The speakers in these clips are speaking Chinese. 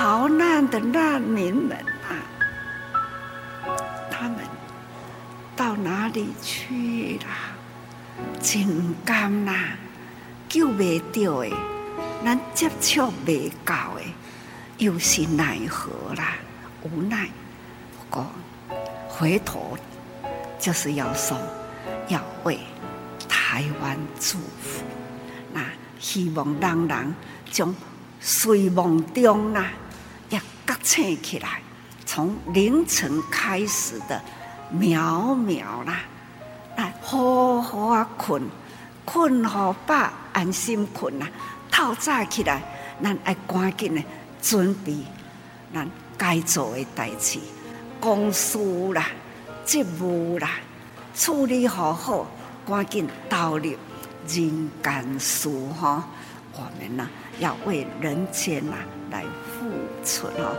逃难的难民们啊，他们到哪里去了？真艰难，救不到的，咱接触不到的，又是奈何啦？无奈，不过回头就是要说，要为台湾祝福。那希望人人将睡梦中啊，醒起来，从凌晨开始的渺渺啦，来好好啊困，困好饱，安心困啦，透早起来，咱爱赶紧的准备咱该做的代志，公事啦、职务啦，处理好好，赶紧投入人间事哈。我们呢，要为人间呐来付出哦。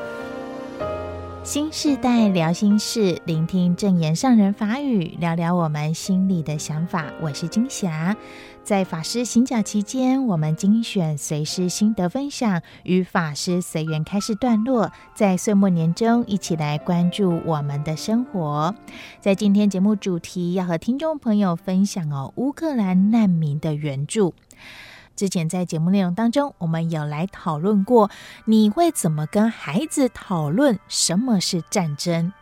心世代聊心事，聆听正言上人法语，聊聊我们心里的想法。我是金霞。在法师行脚期间，我们精选随师心得分享，与法师随缘开示段落，在岁末年终一起来关注我们的生活。在今天节目主题要和听众朋友分享哦，乌克兰难民的援助。之前在节目内容当中，我们有来讨论过，你会怎么跟孩子讨论什么是战争？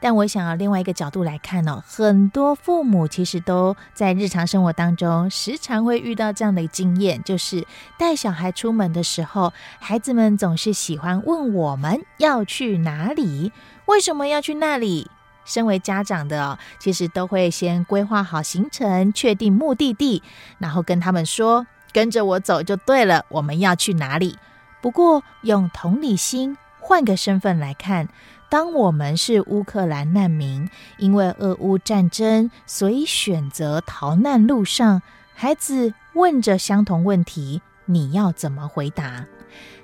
但我想要另外一个角度来看哦，很多父母其实都在日常生活当中时常会遇到这样的经验，就是带小孩出门的时候，孩子们总是喜欢问我们要去哪里，为什么要去那里？身为家长的，其实都会先规划好行程，确定目的地，然后跟他们说。跟着我走就对了，我们要去哪里？不过用同理心换个身份来看，当我们是乌克兰难民，因为俄乌战争，所以选择逃难路上，孩子问着相同问题，你要怎么回答？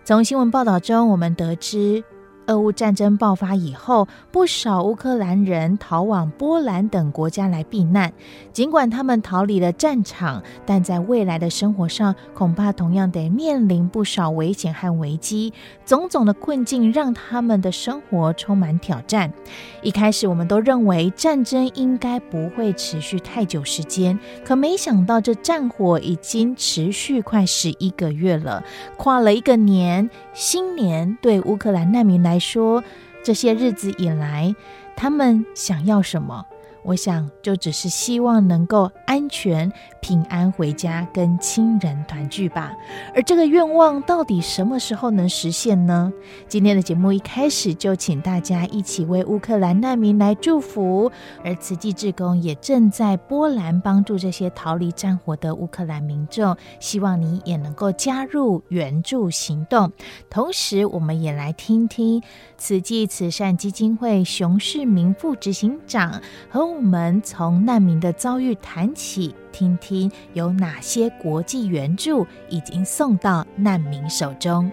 从新闻报道中，我们得知。俄乌战争爆发以后，不少乌克兰人逃往波兰等国家来避难。尽管他们逃离了战场，但在未来的生活上，恐怕同样得面临不少危险和危机。种种的困境让他们的生活充满挑战。一开始，我们都认为战争应该不会持续太久时间，可没想到这战火已经持续快十一个月了，跨了一个年。新年对乌克兰难民来来说，这些日子以来，他们想要什么？我想，就只是希望能够安全平安回家，跟亲人团聚吧。而这个愿望到底什么时候能实现呢？今天的节目一开始就请大家一起为乌克兰难民来祝福，而慈济志工也正在波兰帮助这些逃离战火的乌克兰民众，希望你也能够加入援助行动。同时，我们也来听听慈济慈善基金会熊世明副执行长和我们从难民的遭遇谈起，听听有哪些国际援助已经送到难民手中。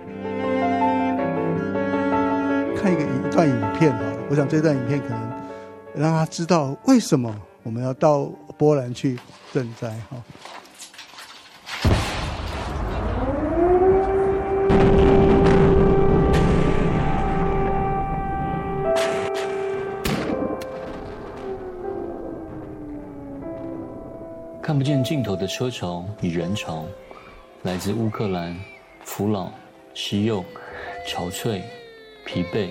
看一个一段影片啊，我想这段影片可能让他知道为什么我们要到波兰去赈灾哈。看不见尽头的车潮与人潮，来自乌克兰、扶老、西幼、憔悴、疲惫。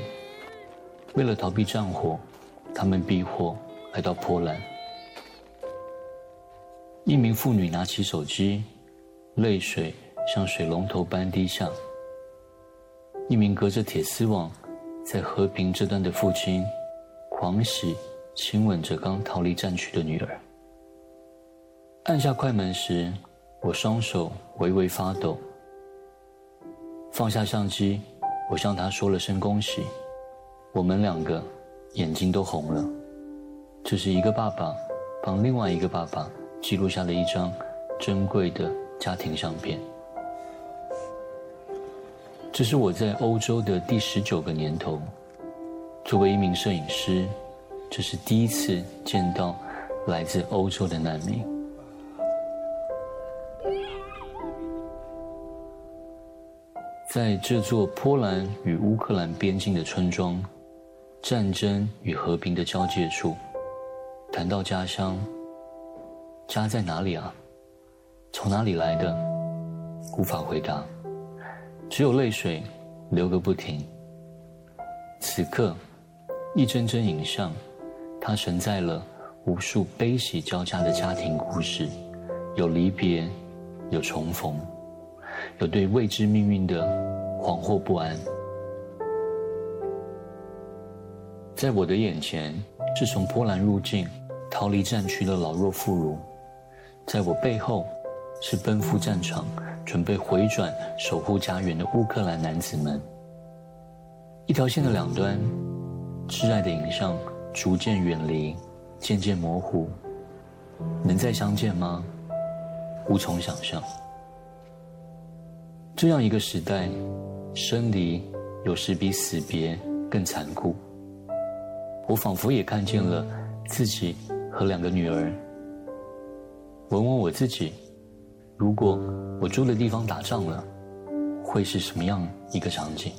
为了逃避战火，他们避祸来到波兰。一名妇女拿起手机，泪水像水龙头般滴下。一名隔着铁丝网在和平这端的父亲，狂喜亲吻着刚逃离战区的女儿。按下快门时，我双手微微发抖。放下相机，我向他说了声恭喜。我们两个眼睛都红了。这是一个爸爸帮另外一个爸爸记录下了一张珍贵的家庭相片。这是我在欧洲的第十九个年头。作为一名摄影师，这是第一次见到来自欧洲的难民。在这座波兰与乌克兰边境的村庄，战争与和平的交界处，谈到家乡，家在哪里啊？从哪里来的？无法回答，只有泪水流个不停。此刻，一帧帧影像，它承载了无数悲喜交加的家庭故事，有离别，有重逢，有对未知命运的惶惑不安。在我的眼前，是从波兰入境、逃离战区的老弱妇孺；在我背后，是奔赴战场、准备回转守护家园的乌克兰男子们。一条线的两端，挚爱的影像逐渐远离，渐渐模糊。能再相见吗？无从想象。这样一个时代，生离有时比死别更残酷。我仿佛也看见了自己和两个女儿。问问我自己，如果我住的地方打仗了，会是什么样一个场景？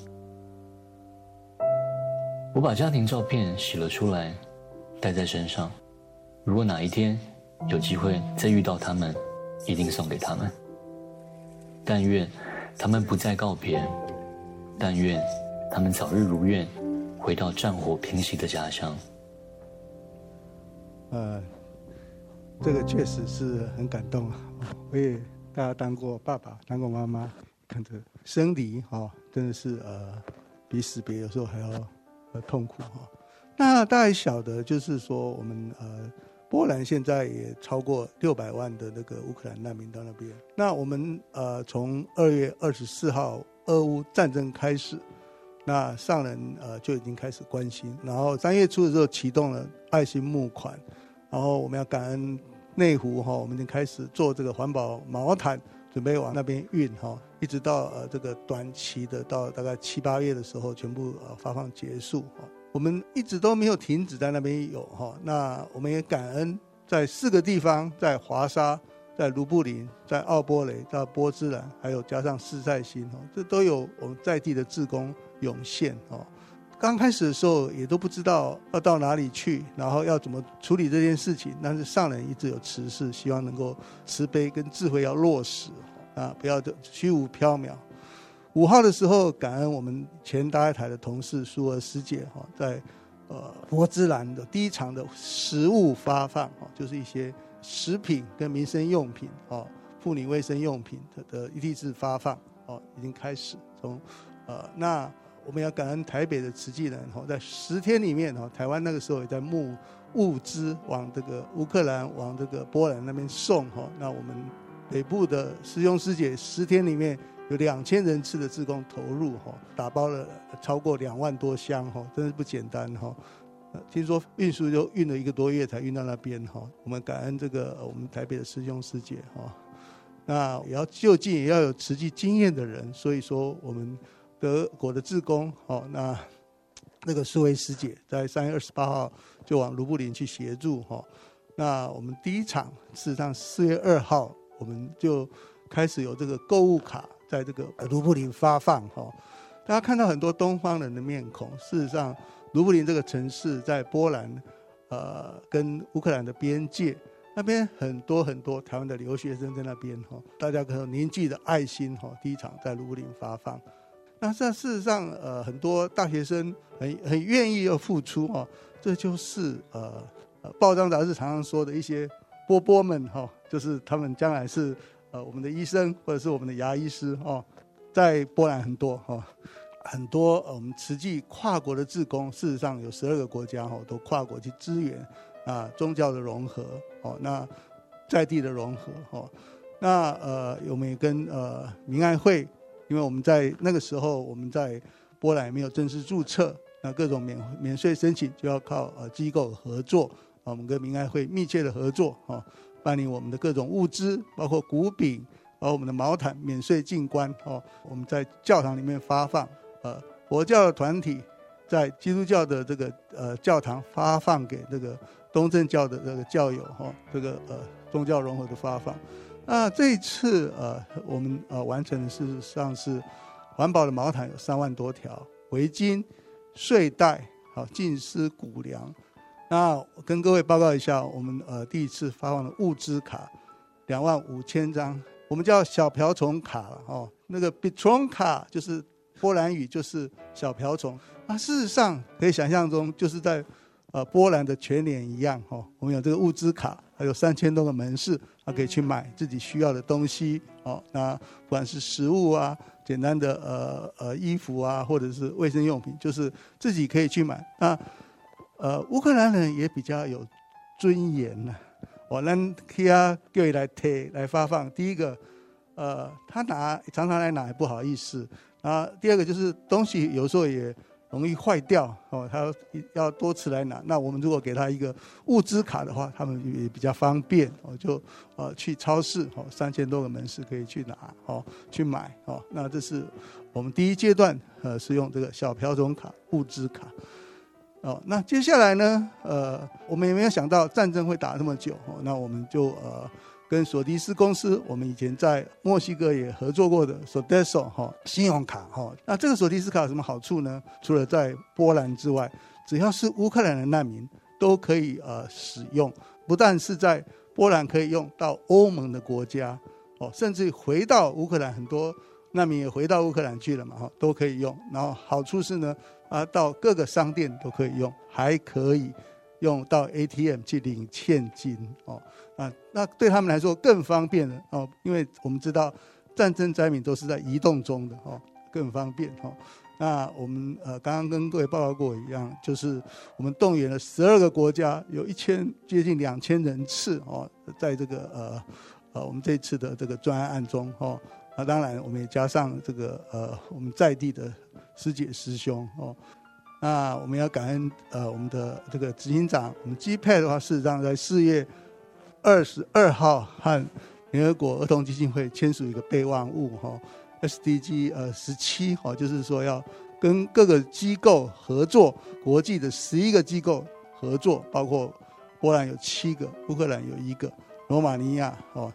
我把家庭照片洗了出来，带在身上。如果哪一天有机会再遇到他们，一定送给他们。但愿他们不再告别，但愿他们早日如愿。回到战火平息的家乡。呃，这个确实是很感动啊！我也大家当过爸爸，当过妈妈，看着生离哈，真的是呃，比死别有时候还要呃痛苦哈。那大家晓得，就是说我们呃，波兰现在也超过六百万的那个乌克兰难民到那边。那我们呃，从二月二十四号俄乌战争开始。那上人呃就已经开始关心，然后三月初的时候启动了爱心募款，然后我们要感恩内湖哈，我们已经开始做这个环保毛毯，准备往那边运哈，一直到呃这个短期的到大概七八月的时候全部呃发放结束哈，我们一直都没有停止在那边有哈，那我们也感恩在四个地方，在华沙。在卢布林，在奥波雷，在波兹兰，还有加上士赛辛哦，这都有我们在地的志工涌现哦。刚开始的时候也都不知道要到哪里去，然后要怎么处理这件事情。但是上人一直有慈示，希望能够慈悲跟智慧要落实啊，不要虚无缥缈。五号的时候，感恩我们前大爱台的同事苏儿师姐哈，在呃波兹兰的第一场的食物发放哈，就是一些。食品跟民生用品，哦，妇女卫生用品的的一地质发放，哦，已经开始从，呃，那我们要感恩台北的慈济人，哈，在十天里面，哈，台湾那个时候也在募物资往这个乌克兰、往这个波兰那边送，哈，那我们北部的师兄师姐十天里面有两千人次的志工投入，哈，打包了超过两万多箱，哈，真是不简单，哈。听说运输就运了一个多月才运到那边哈，我们感恩这个我们台北的师兄师姐哈，那也要就近也要有实际经验的人，所以说我们德国的志工哈，那那个苏维师姐在三月二十八号就往卢布林去协助哈，那我们第一场事实上四月二号我们就开始有这个购物卡在这个卢布林发放哈，大家看到很多东方人的面孔，事实上。卢布林这个城市在波兰，呃，跟乌克兰的边界那边很多很多台湾的留学生在那边哈，大家可能凝聚的爱心哈，第一场在卢布林发放。那这事实上，呃，很多大学生很很愿意要付出哈，这就是呃，报章杂志常常说的一些波波们哈，就是他们将来是呃我们的医生或者是我们的牙医师哦，在波兰很多哈。很多，我们慈济跨国的志工，事实上有十二个国家哈，都跨国去支援啊，宗教的融合哦，那在地的融合哦，那呃，我们也跟呃民爱会，因为我们在那个时候我们在波兰没有正式注册，那各种免免税申请就要靠呃机构合作啊，我们跟民爱会密切的合作哦，办理我们的各种物资，包括谷饼，包括我们的毛毯免税进关哦，我们在教堂里面发放。呃，佛教的团体在基督教的这个呃教堂发放给这个东正教的这个教友哈、哦，这个呃宗教融合的发放。那这一次呃我们呃完成的事实上是环保的毛毯有三万多条，围巾、睡袋，好，净丝谷粮。那跟各位报告一下，我们呃第一次发放的物资卡两万五千张，我们叫小瓢虫卡了哦。那个 Bitron 卡就是波兰语，就是小瓢虫。那事实上可以想象中，就是在呃波兰的全年一样哦。我们有这个物资卡，还有三千多个门市，啊可以去买自己需要的东西哦。那不管是食物啊。简单的呃呃衣服啊，或者是卫生用品，就是自己可以去买。那呃乌克兰人也比较有尊严呐、啊。我让他各位来贴来发放。第一个，呃，他拿常常来拿不好意思。啊，第二个就是东西有时候也。容易坏掉哦，他要多次来拿。那我们如果给他一个物资卡的话，他们也比较方便我，就呃去超市哦，三千多个门市可以去拿哦，去买哦。那这是我们第一阶段呃，使用这个小瓢虫卡物资卡哦。那接下来呢，呃，我们也没有想到战争会打这么久，那我们就呃。跟索迪斯公司，我们以前在墨西哥也合作过的索迪斯哈信用卡哈，那这个索迪斯卡有什么好处呢？除了在波兰之外，只要是乌克兰的难民都可以呃使用，不但是在波兰可以用到欧盟的国家哦，甚至回到乌克兰，很多难民也回到乌克兰去了嘛哈，都可以用。然后好处是呢，啊到各个商店都可以用，还可以。用到 ATM 去领现金哦，啊，那对他们来说更方便了哦，因为我们知道战争灾民都是在移动中的哦，更方便哦。那我们呃刚刚跟各位报告过一样，就是我们动员了十二个国家，有一千接近两千人次哦，在这个呃呃我们这次的这个专案中哦，那当然我们也加上这个呃我们在地的师姐师兄哦。那我们要感恩呃我们的这个执行长，我们 GPA 的话，事实上在四月二十二号和联合国儿童基金会签署一个备忘物哈，SDG 呃十七哈，就是说要跟各个机构合作，国际的十一个机构合作，包括波兰有七个，乌克兰有一个，罗马尼亚哦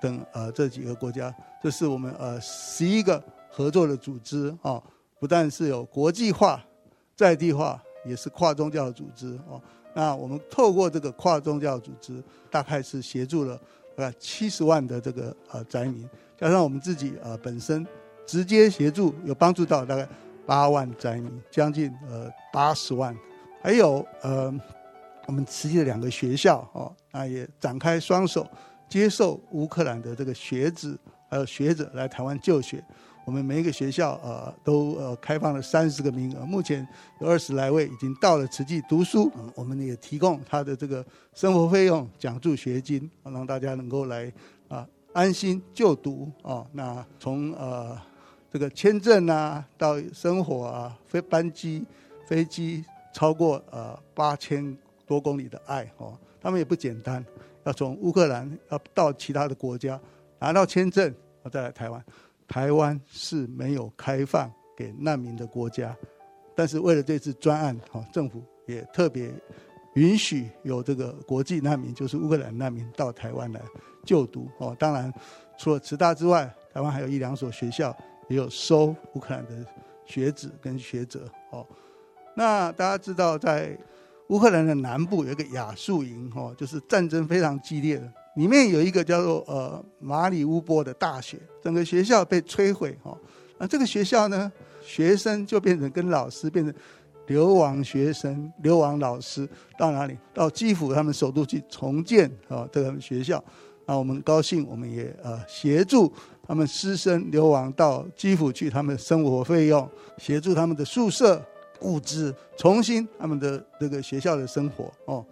等呃这几个国家，这是我们呃十一个合作的组织啊，不但是有国际化。在地化也是跨宗教组织哦，那我们透过这个跨宗教组织，大概是协助了呃七十万的这个呃灾民，加上我们自己呃本身直接协助，有帮助到大概八万灾民，将近呃八十万，还有呃我们慈济的两个学校哦，那也展开双手接受乌克兰的这个学子还有学者来台湾就学。我们每一个学校呃都呃开放了三十个名额，目前有二十来位已经到了慈济读书。我们也提供他的这个生活费用、奖助学金，让大家能够来啊安心就读啊。那从呃这个签证啊到生活啊飞班机飞机超过呃八千多公里的爱哦，他们也不简单，要从乌克兰要到其他的国家拿到签证，我再来台湾。台湾是没有开放给难民的国家，但是为了这次专案，哈，政府也特别允许有这个国际难民，就是乌克兰难民到台湾来就读。哦，当然除了慈大之外，台湾还有一两所学校也有收乌克兰的学子跟学者。哦，那大家知道，在乌克兰的南部有一个亚速营，哦，就是战争非常激烈的。里面有一个叫做呃马里乌波的大学，整个学校被摧毁哈。那这个学校呢，学生就变成跟老师变成流亡学生、流亡老师到哪里？到基辅他们首都去重建啊这个学校。那我们高兴，我们也呃协助他们师生流亡到基辅去，他们生活费用，协助他们的宿舍物资，重新他们的这个学校的生活哦。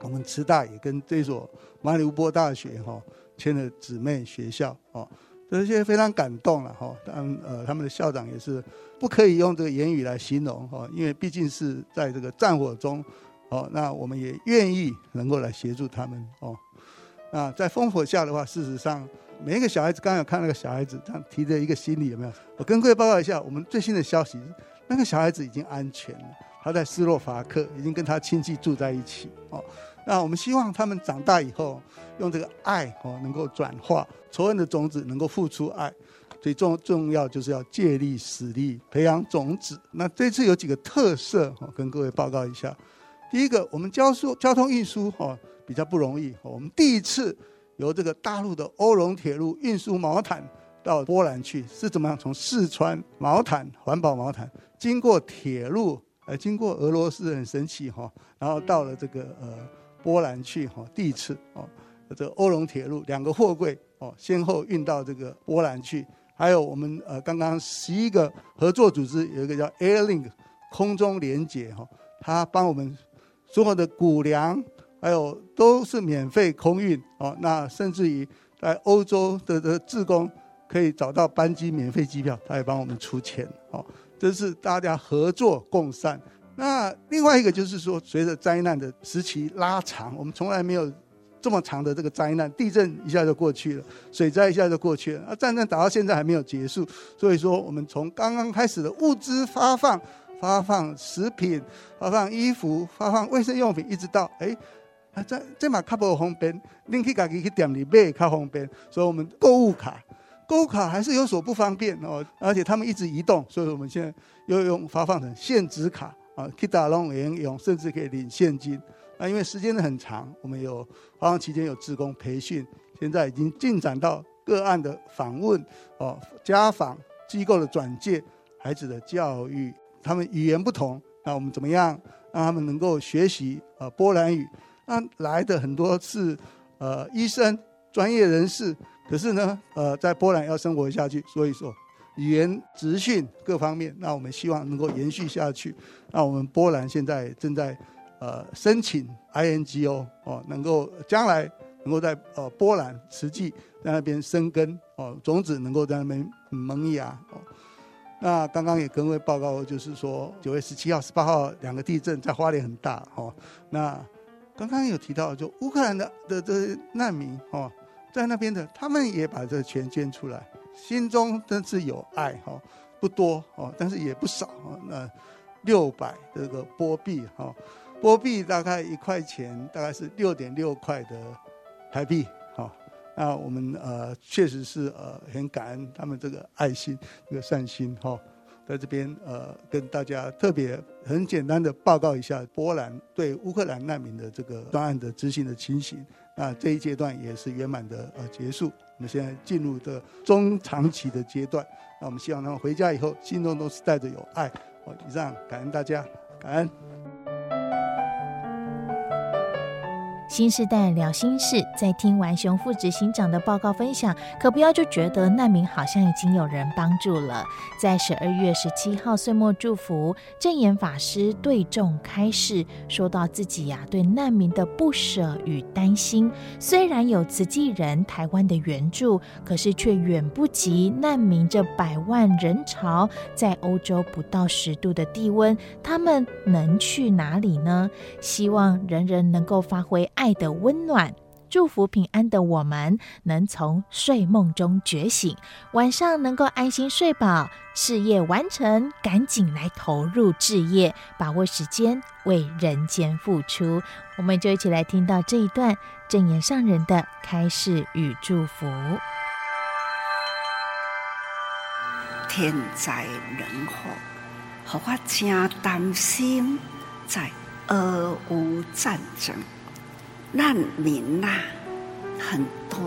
我们慈大也跟这所马里乌波大学哈签了姊妹学校哦，这些非常感动了哈。当呃他们的校长也是不可以用这个言语来形容哈，因为毕竟是在这个战火中哦。那我们也愿意能够来协助他们哦。那在烽火下的话，事实上每一个小孩子，刚刚有看那个小孩子这样提着一个行李有没有？我跟各位报告一下，我们最新的消息，那个小孩子已经安全了，他在斯洛伐克已经跟他亲戚住在一起哦。那我们希望他们长大以后，用这个爱哦，能够转化仇恨的种子，能够付出爱。最重重要就是要借力使力，培养种子。那这次有几个特色，我跟各位报告一下。第一个，我们交输交通运输哈比较不容易，我们第一次由这个大陆的欧龙铁路运输毛毯到波兰去，是怎么样？从四川毛毯环保毛毯，经过铁路，呃，经过俄罗斯很神奇哈，然后到了这个呃波兰去哈，第一次哦，这欧龙铁路两个货柜哦，先后运到这个波兰去。还有我们呃刚刚十一个合作组织有一个叫 AirLink 空中连接哈，他帮我们。所有的谷粮，还有都是免费空运哦。那甚至于在欧洲的的自工可以找到班机免费机票，他也帮我们出钱哦。这是大家合作共善。那另外一个就是说，随着灾难的时期拉长，我们从来没有这么长的这个灾难，地震一下就过去了，水灾一下就过去了，啊，战争打到现在还没有结束。所以说，我们从刚刚开始的物资发放。发放食品，发放衣服，发放卫生用品，一直到哎，啊，这这嘛较不方便，您去家己去店里买较方便。所以，我们购物卡，购物卡还是有所不方便哦。而且他们一直移动，所以我们现在又用发放成现值卡啊，可以打龙也用，甚至可以领现金。那因为时间很长，我们有发放期间有职工培训，现在已经进展到个案的访问哦，家访机构的转介，孩子的教育。他们语言不同，那我们怎么样让他们能够学习啊波兰语？那来的很多是呃医生专业人士，可是呢呃在波兰要生活下去，所以说语言职训各方面，那我们希望能够延续下去。那我们波兰现在正在呃申请 INGO 哦，能够将来能够在呃波兰实际在那边生根哦，种子能够在那边萌芽哦。那刚刚也跟各位报告，就是说九月十七号、十八号两个地震在花莲很大哦。那刚刚有提到，就乌克兰的的这些难民哦，在那边的他们也把这个钱捐出来，心中真是有爱哈，不多哦，但是也不少。那六百这个波币哈，波币大概一块钱，大概是六点六块的台币哈。那我们呃确实是呃很感恩他们这个爱心、这个善心哈，在这边呃跟大家特别很简单的报告一下波兰对乌克兰难民的这个专案的执行的情形。那这一阶段也是圆满的呃结束，我们现在进入的中长期的阶段。那我们希望他们回家以后心中都是带着有爱。好，以上感恩大家，感恩。新时代聊心事，在听完熊副执行长的报告分享，可不要就觉得难民好像已经有人帮助了。在十二月十七号岁末祝福，证言法师对众开示，说到自己呀、对难民的不舍与担心。虽然有慈济人台湾的援助，可是却远不及难民这百万人潮，在欧洲不到十度的地温，他们能去哪里呢？希望人人能够发挥。爱的温暖，祝福平安的我们能从睡梦中觉醒，晚上能够安心睡饱，事业完成，赶紧来投入志业，把握时间为人间付出。我们就一起来听到这一段正言上人的开示与祝福。天灾人祸，让我真担心，在俄乌战争。难民呐、很多，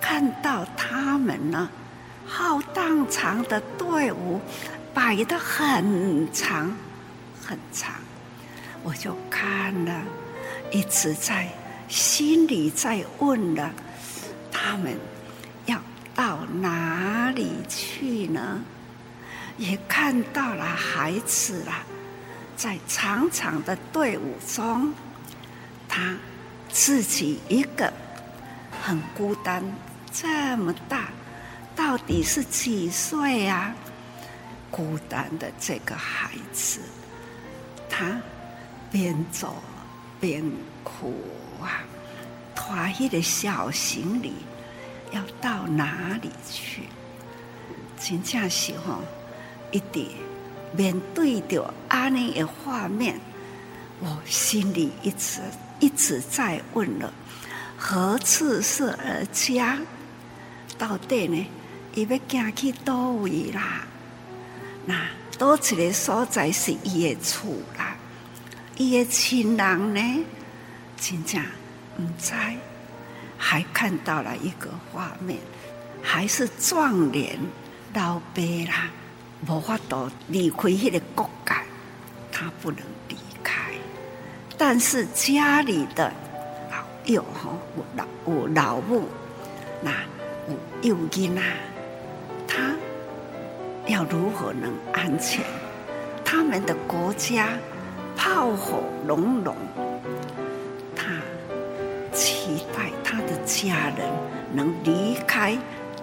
看到他们呢，浩荡长的队伍摆得很长很长，我就看了，一直在心里在问了，他们要到哪里去呢？也看到了孩子啊，在长长的队伍中。他自己一个很孤单，这么大，到底是几岁啊？孤单的这个孩子，他边走边哭啊，拖一个小行李，要到哪里去？真正是吼，一点面对着安尼的画面，我心里一直。一直在问了，何处是儿家？到底呢？伊要行去叨位啦？那多一个所在是伊的厝啦？伊的亲人呢？真正唔知，还看到了一个画面，还是壮年老爸啦，无法度离开迄个国家，他不能离。但是家里的老幼吼，有老有老母，那有幼囡啊，他要如何能安全？他们的国家炮火隆隆。他期待他的家人能离开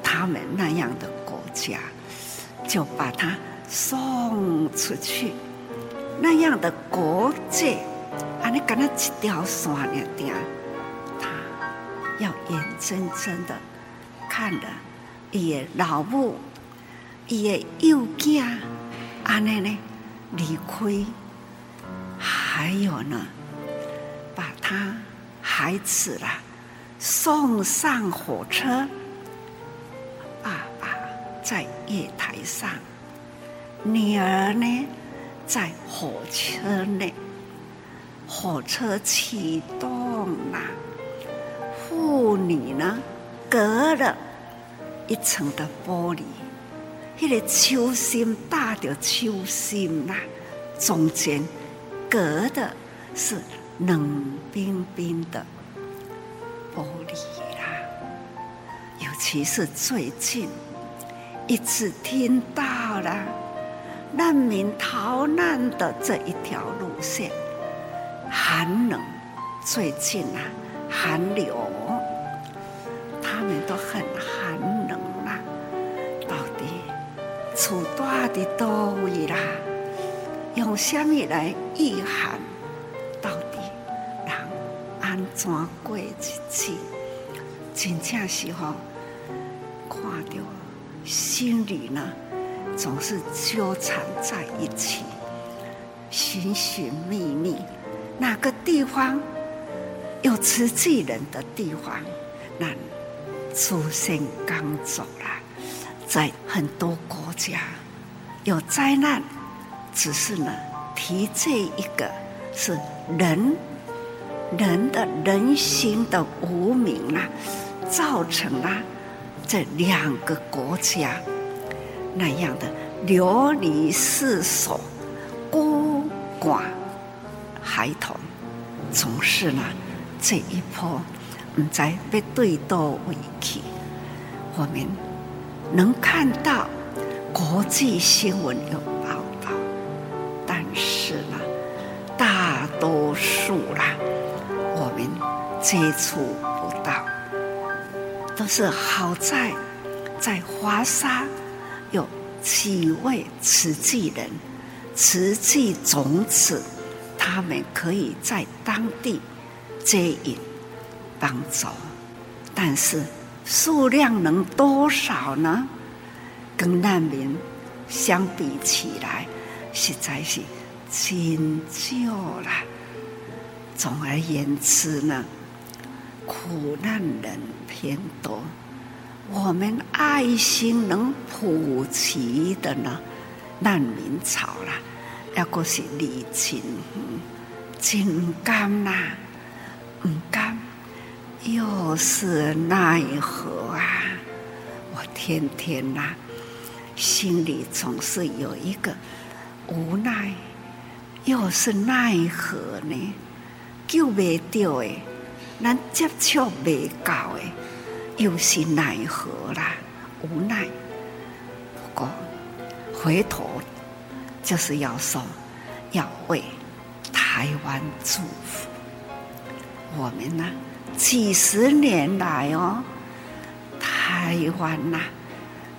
他们那样的国家，就把他送出去。那样的国界，你跟他一条线了点，他要眼睁睁的看着伊的老母、伊的幼囝，安尼呢离开，还有呢，把他。孩子啦，送上火车。爸爸在月台上，女儿呢在火车内。火车启动啦，妇女呢隔了一层的玻璃，那个手心大的手心呐，中间隔的是。冷冰冰的玻璃啦，尤其是最近，一直听到了难民逃难的这一条路线，寒冷，最近啊，寒流，他们都很寒冷啦。到底处大的多位啦，用什么来御寒？到底人安怎过日子？真正时候，看到心里呢，总是纠缠在一起，寻寻觅觅，哪个地方有慈济人的地方，那出现工作啦。在很多国家有灾难，只是呢，提这一个是人。人的人心的无明啊，造成了这两个国家那样的流离失所、孤寡孩童，总是呢这一波唔知被对到委屈。我们能看到国际新闻有报道，但是呢，大多数啦。我们接触不到，都是好在在华沙有几位慈济人、慈济种子，他们可以在当地接引帮助，但是数量能多少呢？跟难民相比起来，实在是仅就了。总而言之呢，苦难人偏多。我们爱心能普及的呢，难民潮啦，要过是历尽，真甘呐，唔甘，又是奈何啊！我天天呐，心里总是有一个无奈，又是奈何呢？救未到诶，咱接触未到诶，又是奈何啦？无奈。不过回头就是要说，要为台湾祝福。我们呢，几十年来哦，台湾呐，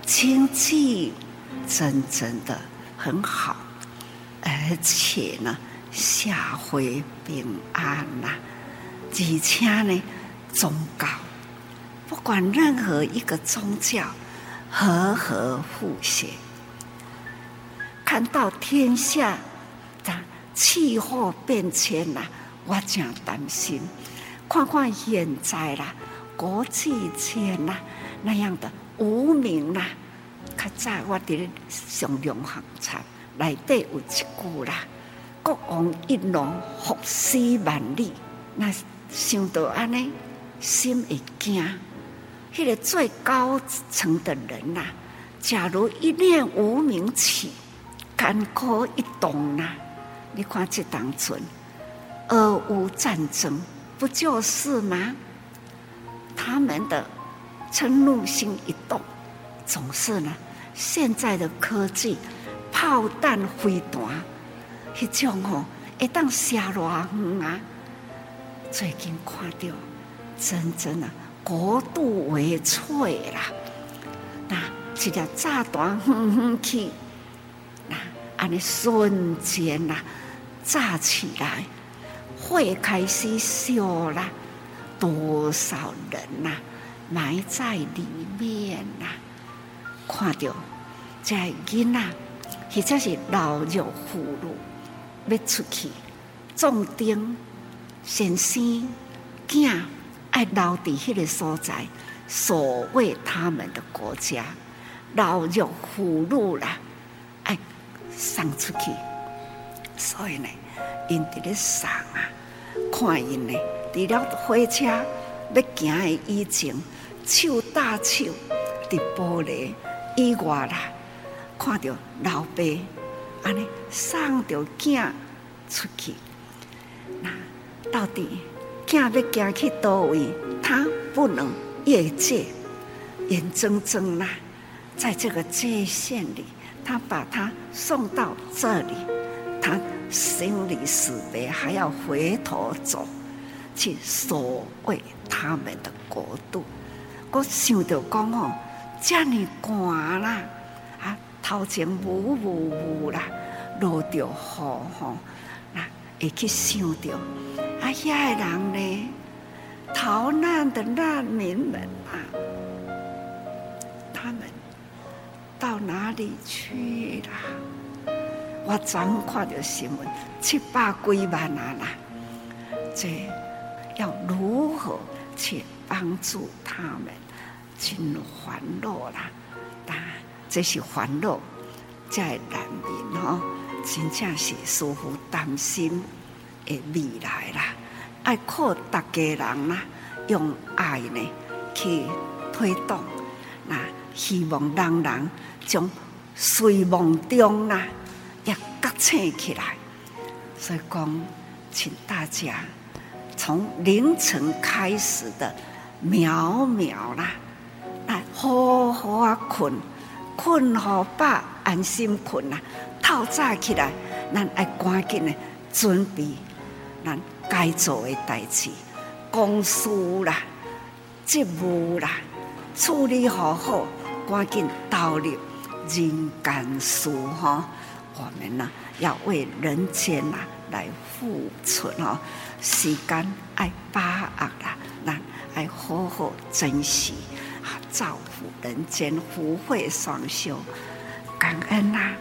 经济真正的很好，而且呢。社会平安呐，而且呢，宗教不管任何一个宗教，和和和谐。看到天下的气候变迁呐，我真担心。看看现在啦，国际间呐那样的无名呐，较早我伫上梁行册内底有一句啦：“国王一怒，伏尸万里。”那想到安尼，心会惊。迄个最高层的人呐、假如一念无名起，干戈一动呐，你看这当中，俄乌战争不就是吗？他们的嗔怒心一动，总是呢。现在的科技，炮弹飞弹，迄种吼会当射偌远啊！最近看到，真正啊，国度为脆啦。那一条炸弹哼哼去，安尼瞬间呐，炸起来，会开始烧啦，多少人呐、啊，埋在里面呐、看到这囡仔，或者是老弱妇孺要出去壮丁，先生囝爱留在迄个所在，守卫他们的国家。老弱妇孺啦，送出去。所以呢，因伫咧送啊，看因呢，除了火车要行的以前，手搭手伫玻璃。以外啦，看到老爸安尼送着囝出去，那到底囝要行去叨位？他不能越界，眼睁睁啦，在这个界限里，他把他送到这里，他生离死别还要回头走去守卫他们的国度。我想着讲哦。这么寒啦，啊，头前雾雾雾啦，落着雨吼，那会去想着啊，遐个人呢，逃难的难民们啊，到哪里去啦？我昨看着新闻，七百几万啊啦，这要如何去帮助他们？真烦恼啦，但这是烦恼，在难民哦，真正是似乎担心的未来啦。爱靠大家人啦，用爱呢去推动，那希望人人从睡梦中啦也觉醒起来。所以讲，请大家从凌晨开始的渺渺啦。来好好啊，困困好饱，安心困啊。透早起来，咱爱赶紧的准备咱该做的代志、公事啦、职务啦，处理好好，赶紧投入人间事哈。我们呢，要为人间呐来付出哦，时间爱把握啦，那爱好好珍惜。造福人间，福慧双修，感恩呐、